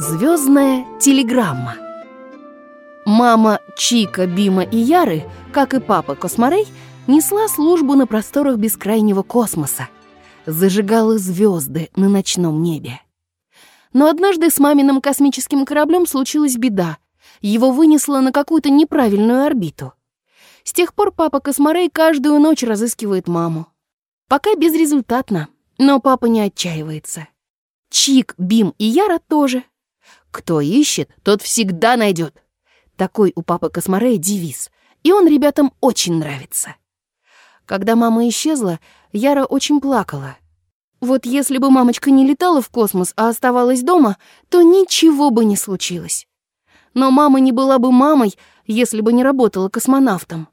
Звездная телеграмма. Мама Чика, Бима и Яры, как и папа Косморей, несла службу на просторах бескрайнего космоса. Зажигала звезды на ночном небе. Но однажды с маминым космическим кораблем случилась беда. Его вынесло на какую-то неправильную орбиту. С тех пор папа Косморей каждую ночь разыскивает маму. Пока безрезультатно, но папа не отчаивается. Чик, Бим и Яра тоже. Кто ищет, тот всегда найдет. Такой у папы Косморея девиз, и он ребятам очень нравится. Когда мама исчезла, Яра очень плакала. Вот если бы мамочка не летала в космос, а оставалась дома, то ничего бы не случилось. Но мама не была бы мамой, если бы не работала космонавтом.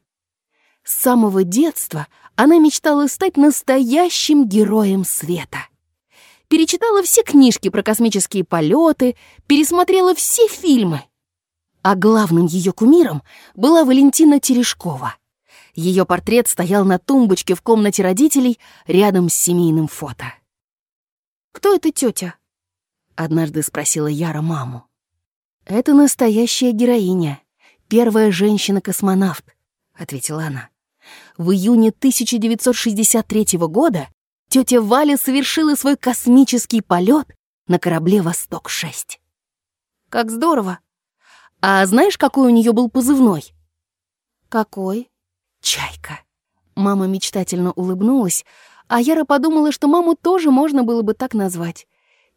С самого детства она мечтала стать настоящим героем света перечитала все книжки про космические полеты, пересмотрела все фильмы. А главным ее кумиром была Валентина Терешкова. Ее портрет стоял на тумбочке в комнате родителей рядом с семейным фото. «Кто эта тетя?» — однажды спросила Яра маму. «Это настоящая героиня, первая женщина-космонавт», — ответила она. В июне 1963 года тетя Валя совершила свой космический полет на корабле «Восток-6». Как здорово! А знаешь, какой у нее был позывной? Какой? Чайка. Мама мечтательно улыбнулась, а Яра подумала, что маму тоже можно было бы так назвать.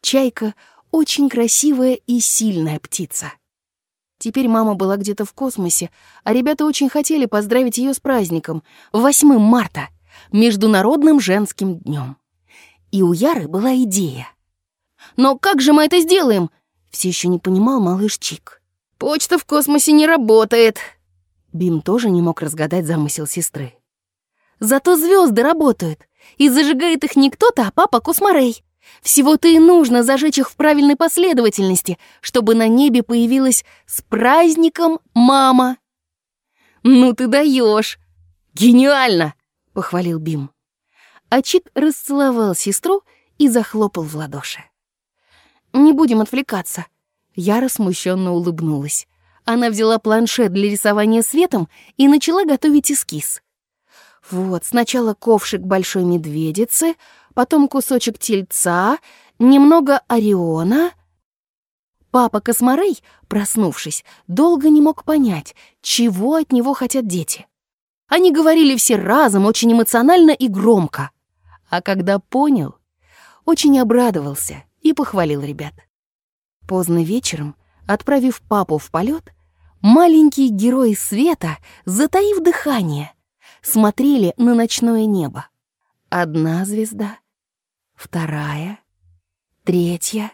Чайка — очень красивая и сильная птица. Теперь мама была где-то в космосе, а ребята очень хотели поздравить ее с праздником, 8 марта — Международным женским днем. И у Яры была идея. «Но как же мы это сделаем?» Все еще не понимал малыш Чик. «Почта в космосе не работает!» Бим тоже не мог разгадать замысел сестры. «Зато звезды работают, и зажигает их не кто-то, а папа Косморей. Всего-то и нужно зажечь их в правильной последовательности, чтобы на небе появилась с праздником мама». «Ну ты даешь! Гениально!» Похвалил Бим. А Чик расцеловал сестру и захлопал в ладоши. «Не будем отвлекаться». Яра смущенно улыбнулась. Она взяла планшет для рисования светом и начала готовить эскиз. Вот, сначала ковшик большой медведицы, потом кусочек тельца, немного ориона. Папа Косморей, проснувшись, долго не мог понять, чего от него хотят дети. Они говорили все разом, очень эмоционально и громко. А когда понял, очень обрадовался и похвалил ребят. Поздно вечером, отправив папу в полет, маленькие герои света, затаив дыхание, смотрели на ночное небо. Одна звезда, вторая, третья.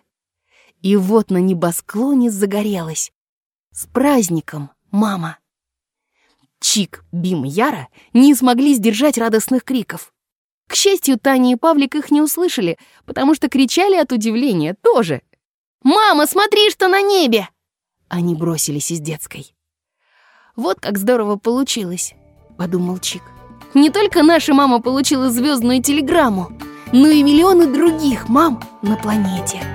И вот на небосклоне загорелась. С праздником, мама! Чик, Бим и Яра не смогли сдержать радостных криков. К счастью, Таня и Павлик их не услышали, потому что кричали от удивления тоже. «Мама, смотри, что на небе!» Они бросились из детской. «Вот как здорово получилось», — подумал Чик. «Не только наша мама получила звездную телеграмму, но и миллионы других мам на планете».